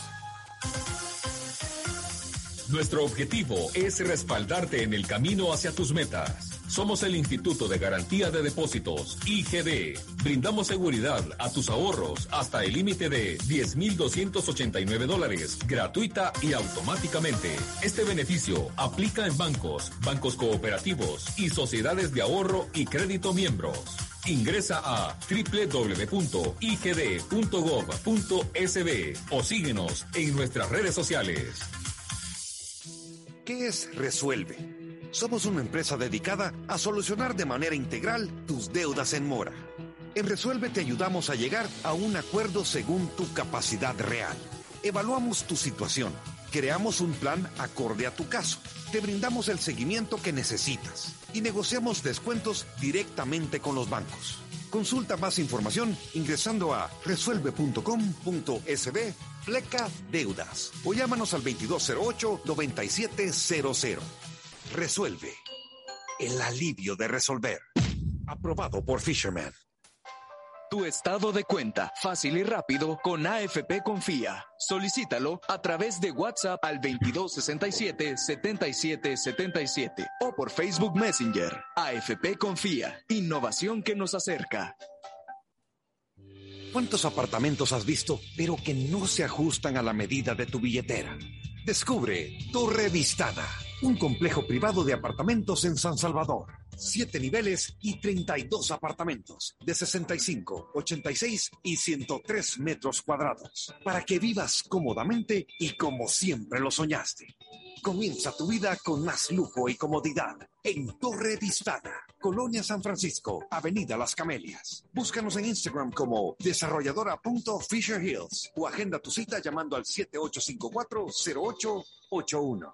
Nuestro objetivo es respaldarte en el camino hacia tus metas. Somos el Instituto de Garantía de Depósitos, IGD. Brindamos seguridad a tus ahorros hasta el límite de 10.289 dólares, gratuita y automáticamente. Este beneficio aplica en bancos, bancos cooperativos y sociedades de ahorro y crédito miembros. Ingresa a www.igd.gov.sb o síguenos en nuestras redes sociales. ¿Qué es Resuelve? Somos una empresa dedicada a solucionar de manera integral tus deudas en mora. En Resuelve te ayudamos a llegar a un acuerdo según tu capacidad real. Evaluamos tu situación, creamos un plan acorde a tu caso, te brindamos el seguimiento que necesitas y negociamos descuentos directamente con los bancos. Consulta más información ingresando a resuelve.com.sb pleca deudas o llámanos al 2208-9700. Resuelve. El alivio de resolver. Aprobado por Fisherman. Tu estado de cuenta, fácil y rápido, con AFP Confía. Solicítalo a través de WhatsApp al 2267-7777 o por Facebook Messenger. AFP Confía, innovación que nos acerca. ¿Cuántos apartamentos has visto, pero que no se ajustan a la medida de tu billetera? Descubre Torre Vistada, un complejo privado de apartamentos en San Salvador. Siete niveles y 32 apartamentos de 65, 86 y 103 metros cuadrados para que vivas cómodamente y como siempre lo soñaste. Comienza tu vida con más lujo y comodidad en Torre Vistada, Colonia San Francisco, Avenida Las Camelias. Búscanos en Instagram como desarrolladora.fisherhills o agenda tu cita llamando al 7854-0881.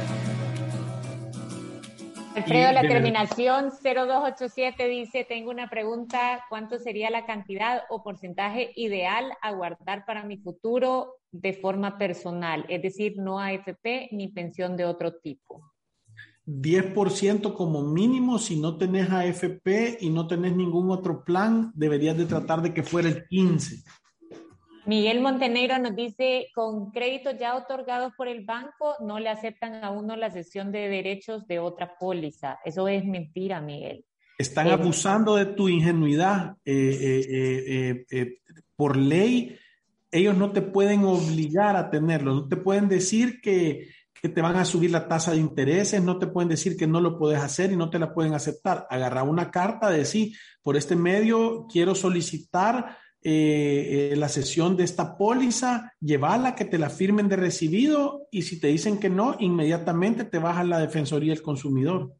Alfredo, la terminación 0287 dice, tengo una pregunta, ¿cuánto sería la cantidad o porcentaje ideal a guardar para mi futuro de forma personal? Es decir, no AFP ni pensión de otro tipo. 10% como mínimo, si no tenés AFP y no tenés ningún otro plan, deberías de tratar de que fuera el 15%. Miguel Montenegro nos dice, con créditos ya otorgados por el banco, no le aceptan a uno la cesión de derechos de otra póliza. Eso es mentira, Miguel. Están eh, abusando de tu ingenuidad. Eh, eh, por ley, ellos no te pueden obligar a tenerlo, no te pueden decir que, que, te van a subir la tasa de intereses, no te pueden decir que no lo puedes hacer y no te la pueden aceptar. Agarra una carta, decir, por este medio quiero solicitar eh, eh, la sesión de esta póliza, llevarla, que te la firmen de recibido y si te dicen que no, inmediatamente te vas a la Defensoría del Consumidor.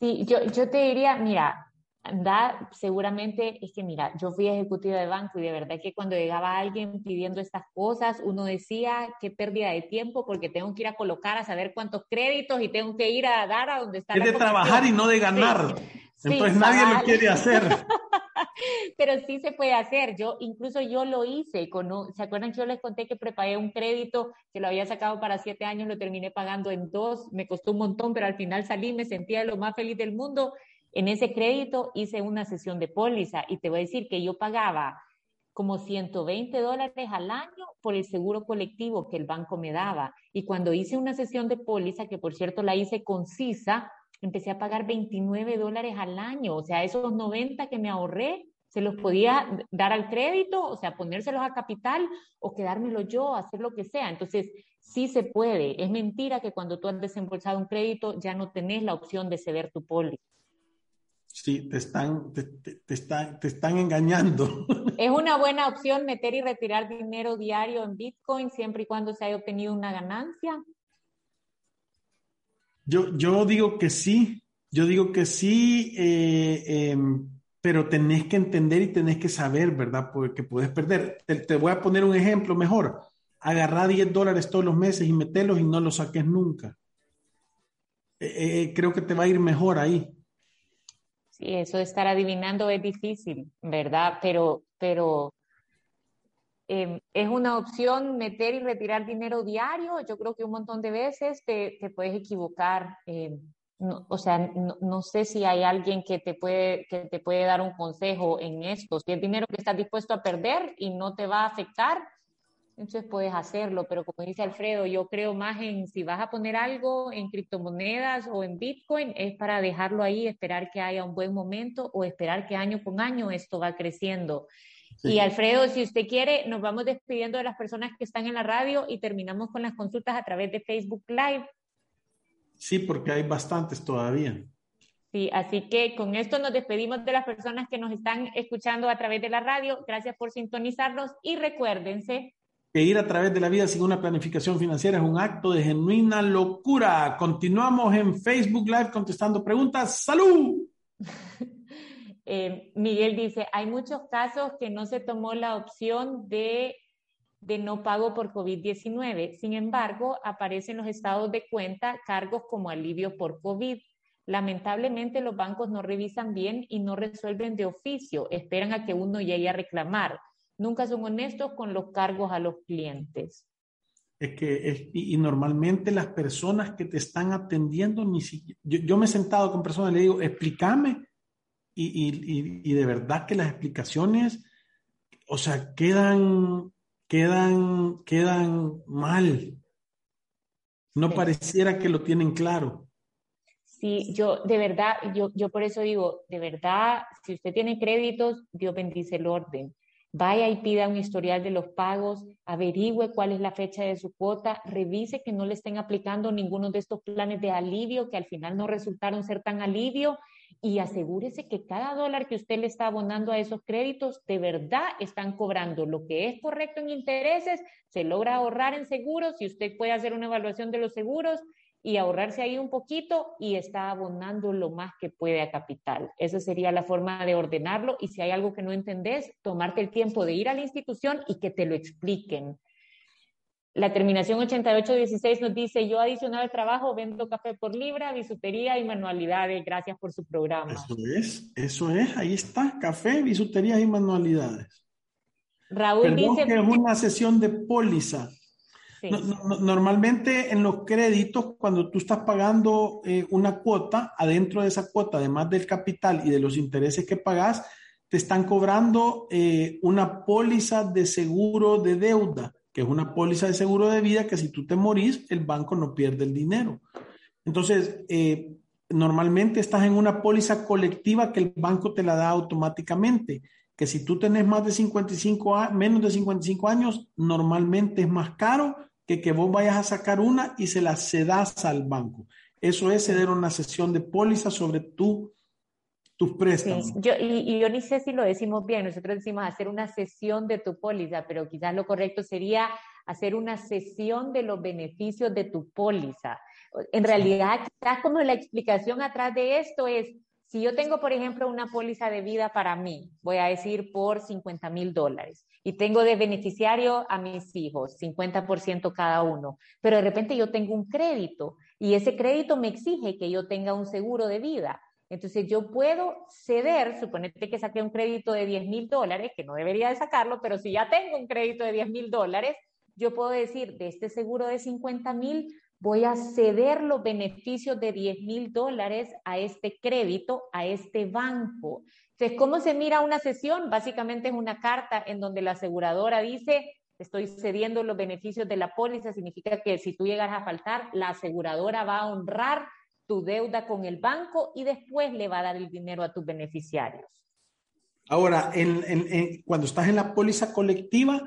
Sí, yo, yo te diría, mira, da seguramente, es que mira, yo fui ejecutiva de banco y de verdad que cuando llegaba alguien pidiendo estas cosas, uno decía, qué pérdida de tiempo porque tengo que ir a colocar a saber cuántos créditos y tengo que ir a dar a donde está. Es de trabajar y no de ganar. Entonces nadie lo quiere hacer. <laughs> <laughs> Pero sí se puede hacer. Yo, incluso yo lo hice. Con ¿Se acuerdan yo les conté que preparé un crédito que lo había sacado para siete años, lo terminé pagando en dos, me costó un montón, pero al final salí, me sentía lo más feliz del mundo. En ese crédito hice una sesión de póliza y te voy a decir que yo pagaba como 120 dólares al año por el seguro colectivo que el banco me daba. Y cuando hice una sesión de póliza, que por cierto la hice concisa, empecé a pagar 29 dólares al año. O sea, esos 90 que me ahorré, se los podía dar al crédito, o sea, ponérselos a capital o quedármelo yo, hacer lo que sea. Entonces, sí se puede. Es mentira que cuando tú has desembolsado un crédito ya no tenés la opción de ceder tu poli. Sí, te están, te, te, están, te están engañando. <laughs> Es una buena opción meter y retirar dinero diario en Bitcoin siempre y cuando se haya obtenido una ganancia. Yo, yo digo que sí, yo digo que sí, eh, em, pero tenés que entender y tenés que saber, ¿verdad? Porque puedes perder. Te, voy a poner un ejemplo mejor. Agarrar 10 dólares todos los meses y meterlos y no los saques nunca. Eh, eh, creo que te va a ir mejor ahí. Sí, eso de estar adivinando es difícil, ¿verdad? Pero, pero Em, es una opción meter y retirar dinero diario. Yo creo que un montón de veces te, puedes equivocar. Em, o sea, no, sé si hay alguien que te, puede, que te puede dar un consejo en esto. Si es dinero que estás dispuesto a perder y no te va a afectar, entonces puedes hacerlo. Pero como dice Alfredo, yo creo más en si vas a poner algo en criptomonedas o en Bitcoin, es para dejarlo ahí, esperar que haya un buen momento o esperar que año con año esto va creciendo. Y Alfredo, si usted quiere, nos vamos despidiendo de las personas que están en la radio y terminamos con las consultas a través de Facebook Live. Sí, porque hay bastantes todavía. Sí, así que con esto nos despedimos de las personas que nos están escuchando a través de la radio. Gracias por sintonizarnos y recuérdense que ir a través de la vida sin una planificación financiera es un acto de genuina locura. Continuamos en Facebook Live contestando preguntas. ¡Salud! <laughs> Eh, Miguel dice, hay muchos casos que no se tomó la opción de, de no pago por COVID-19. Sin embargo, aparecen los estados de cuenta cargos como alivio por COVID. Lamentablemente los bancos no revisan bien y no resuelven de oficio, esperan a que uno llegue a reclamar. Nunca son honestos con los cargos a los clientes. Es que, y, normalmente las personas que te están atendiendo, ni yo, yo me he sentado con personas y le digo, explícame y, de verdad que las explicaciones, o sea, quedan, quedan, quedan mal. No pareciera que lo tienen claro. Sí, yo de verdad, yo, yo por eso digo, de verdad, si usted tiene créditos, Dios bendice el orden. Vaya y pida un historial de los pagos, averigüe cuál es la fecha de su cuota, revise que no le estén aplicando ninguno de estos planes de alivio que al final no resultaron ser tan alivio y asegúrese que cada dólar que usted le está abonando a esos créditos de verdad están cobrando lo que es correcto en intereses, se logra ahorrar en seguros, si usted puede hacer una evaluación de los seguros y ahorrarse ahí un poquito y está abonando lo más que puede a capital. Esa sería la forma de ordenarlo y si hay algo que no entendés, tomarte el tiempo de ir a la institución y que te lo expliquen. La terminación 8816 nos dice, yo adicional al trabajo vendo café por libra, bisutería y manualidades. Gracias por su programa. Eso es, eso es, ahí está, café, bisutería y manualidades. Raúl dice... que es una sesión de póliza. normalmente en los créditos, cuando tú estás pagando eh, una cuota, adentro de esa cuota, además del capital y de los intereses que pagas, te están cobrando eh, una póliza de seguro de deuda que es una póliza de seguro de vida que si tú te morís, el banco no pierde el dinero. Entonces, eh, normalmente estás en una póliza colectiva que el banco te la da automáticamente, que si tú tenés más de 55 años, menos de 55 años, normalmente es más caro que que vos vayas a sacar una y se la cedas al banco. Eso es ceder una sesión de póliza sobre tu tus préstamos. yo, y, yo ni sé si lo decimos bien, nosotros decimos hacer una sesión de tu póliza, pero quizás lo correcto sería hacer una sesión de los beneficios de tu póliza. En realidad, quizás como la explicación atrás de esto es, si yo tengo, por ejemplo, una póliza de vida para mí, voy a decir por 50 mil dólares, y tengo de beneficiario a mis hijos, 50% cada uno, pero de repente yo tengo un crédito y ese crédito me exige que yo tenga un seguro de vida. Entonces yo puedo ceder, suponete que saqué un crédito de 10 mil dólares, que no debería de sacarlo, pero si ya tengo un crédito de 10 mil dólares, yo puedo decir, de este seguro de 50 mil, voy a ceder los beneficios de 10 mil dólares a este crédito, a este banco. Entonces, ¿cómo se mira una sesión? Básicamente es una carta en donde la aseguradora dice, estoy cediendo los beneficios de la póliza, significa que si tú llegas a faltar, la aseguradora va a honrar tu deuda con el banco y después le va a dar el dinero a tus beneficiarios. Ahora, cuando estás en la póliza colectiva,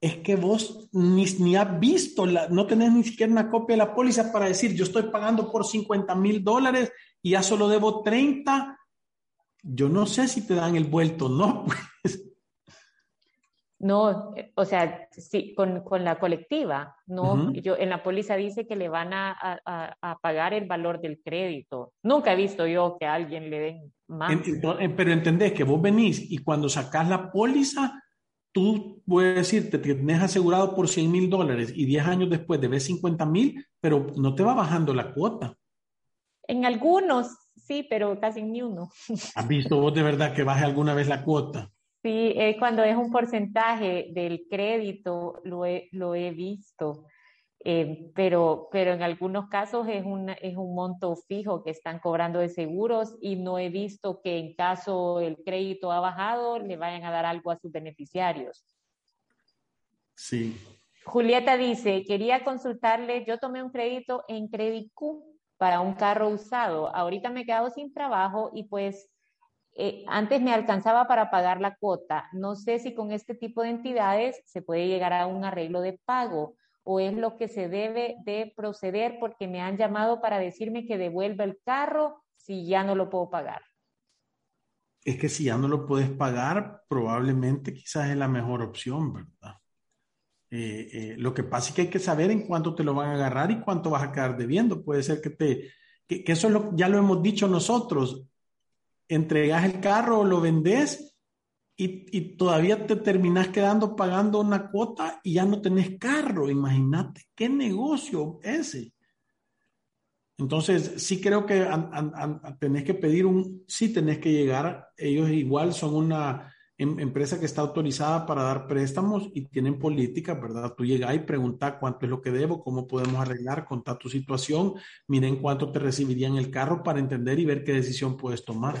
es que vos ni, ni has visto, la, no tenés ni siquiera una copia de la póliza para decir, yo estoy pagando por 50 mil dólares y ya solo debo 30. Yo no sé si te dan el vuelto, ¿no? <laughs> Pues no, o sea, sí, con, la colectiva, no, yo en la póliza dice que le van a, pagar el valor del crédito. Nunca he visto yo que a alguien le den más. Eh, pero entendés que vos venís y cuando sacás la póliza, tú puedes decir, te tienes asegurado por 100 mil dólares y 10 años después debes 50 mil, pero no te va bajando la cuota. En algunos sí, pero casi ni uno. <laughs> ¿Has visto vos de verdad que baje alguna vez la cuota? Sí, es cuando es un porcentaje del crédito, lo he, lo he visto. Eh, pero, pero en algunos casos es un, es un monto fijo que están cobrando de seguros y no he visto que en caso el crédito ha bajado le vayan a dar algo a sus beneficiarios. Sí. Julieta dice, quería consultarle, yo tomé un crédito en Credit Q para un carro usado, ahorita me he quedado sin trabajo y pues eh, antes me alcanzaba para pagar la cuota. No sé si con este tipo de entidades se puede llegar a un arreglo de pago o es lo que se debe de proceder porque me han llamado para decirme que devuelva el carro si ya no lo puedo pagar. Es que si ya no lo puedes pagar, probablemente quizás es la mejor opción, ¿verdad? Eh, eh, lo que pasa es que hay que saber en cuánto te lo van a agarrar y cuánto vas a quedar debiendo. Puede ser que te, que, eso es lo, ya lo hemos dicho nosotros. Entregas el carro lo vendes y, todavía te terminas quedando pagando una cuota y ya no tenés carro. Imagínate qué negocio ese. Entonces, sí creo que tenés que pedir un, sí tenés que llegar, ellos igual son una em, empresa que está autorizada para dar préstamos y tienen política, ¿verdad? Tú llegas y preguntas cuánto es lo que debo, cómo podemos arreglar, contar tu situación, miren cuánto te recibirían el carro para entender y ver qué decisión puedes tomar.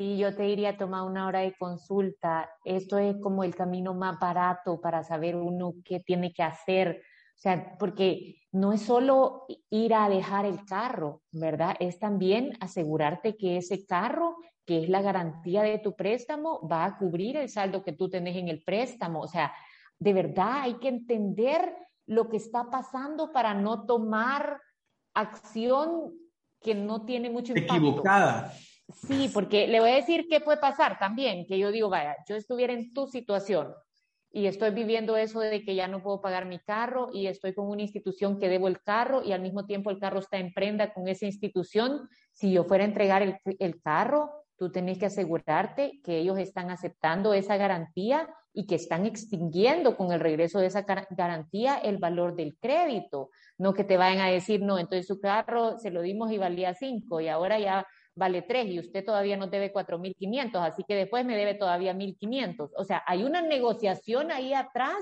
Y yo te diría, toma una hora de consulta. Esto es como el camino más barato para saber uno qué tiene que hacer. O sea, porque no es solo ir a dejar el carro, ¿verdad? Es también asegurarte que ese carro, que es la garantía de tu préstamo, va a cubrir el saldo que tú tenés en el préstamo. O sea, de verdad hay que entender lo que está pasando para no tomar acción que no tiene mucho impacto. Equivocada. Sí, porque le voy a decir qué puede pasar también, que yo digo, vaya, yo estuviera en tu situación y estoy viviendo eso de que ya no puedo pagar mi carro y estoy con una institución que debo el carro y al mismo tiempo el carro está en prenda con esa institución, si yo fuera a entregar el, carro, tú tenés que asegurarte que ellos están aceptando esa garantía y que están extinguiendo con el regreso de esa garantía el valor del crédito. No que te vayan a decir, no, entonces su carro se lo dimos y valía cinco y ahora ya vale 3 y usted todavía no debe 4.500, así que después me debe todavía 1.500. O sea, hay una negociación ahí atrás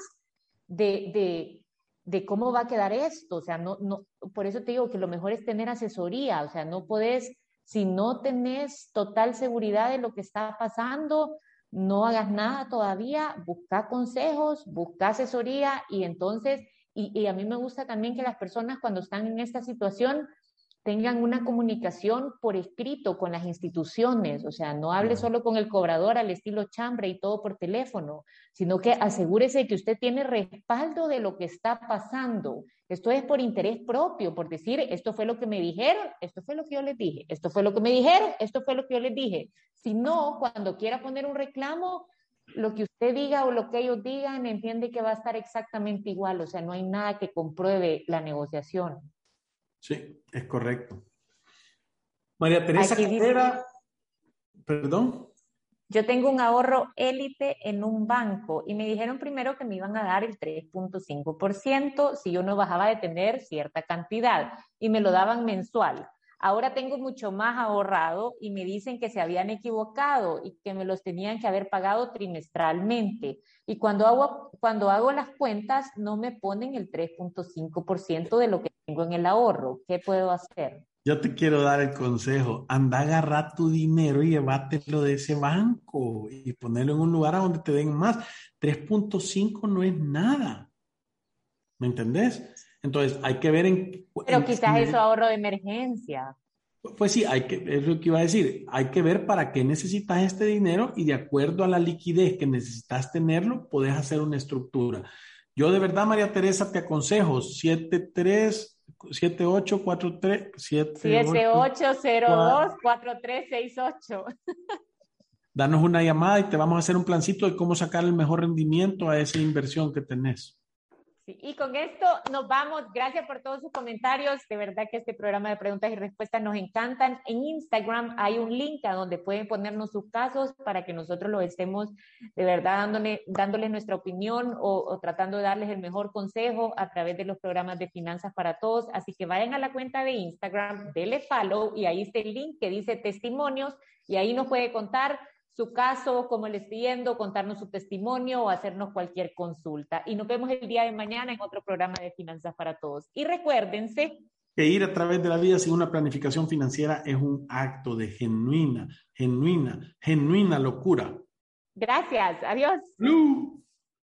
de, de, cómo va a quedar esto. O sea, no, no, por eso te digo que lo mejor es tener asesoría. O sea, no podés, si no tenés total seguridad de lo que está pasando, no hagas nada todavía, busca consejos, busca asesoría y entonces, y a mí me gusta también que las personas cuando están en esta situación tengan una comunicación por escrito con las instituciones, o sea, no hable solo con el cobrador al estilo chambre y todo por teléfono, sino que asegúrese de que usted tiene respaldo de lo que está pasando. Esto es por interés propio, por decir, esto fue lo que me dijeron, esto fue lo que yo les dije, esto fue lo que me dijeron, esto fue lo que yo les dije. Si no, cuando quiera poner un reclamo, lo que usted diga o lo que ellos digan, entiende que va a estar exactamente igual, o sea, no hay nada que compruebe la negociación. Sí, es correcto. María Teresa Carrera, perdón. Yo tengo un ahorro élite en un banco y me dijeron primero que me iban a dar el 3.5% si yo no bajaba de tener cierta cantidad y me lo daban mensual. Ahora tengo mucho más ahorrado y me dicen que se habían equivocado y que me los tenían que haber pagado trimestralmente. Y cuando hago, cuando hago las cuentas, no me ponen el 3.5% de lo que tengo en el ahorro. ¿Qué puedo hacer? Yo te quiero dar el consejo. Anda a agarrar tu dinero y llévatelo de ese banco y ponerlo en un lugar a donde te den más. 3.5 no es nada. ¿Me entendés? Entonces, hay que ver en... Pero quizás eso ahorro de emergencia. Pues sí, hay que, es lo que iba a decir, hay que ver para qué necesitas este dinero y de acuerdo a la liquidez que necesitas tenerlo, puedes hacer una estructura. Yo de verdad, María Teresa, te aconsejo 73 7843 7802 4368. Danos una llamada y te vamos a hacer un plancito de cómo sacar el mejor rendimiento a esa inversión que tenés y con esto nos vamos. Gracias por todos sus comentarios. De verdad que este programa de preguntas y respuestas nos encantan. En Instagram hay un link a donde pueden ponernos sus casos para que nosotros los estemos de verdad dándole, dándoles nuestra opinión o, o, tratando de darles el mejor consejo a través de los programas de finanzas para todos. Así que vayan a la cuenta de Instagram, denle follow y ahí está el link que dice testimonios y ahí nos puede contar su caso, cómo le está yendo, contarnos su testimonio o hacernos cualquier consulta. Y nos vemos el día de mañana en otro programa de Finanzas para Todos. Y recuérdense que ir a través de la vida sin una planificación financiera es un acto de genuina, genuina, genuina locura. Gracias. Adiós.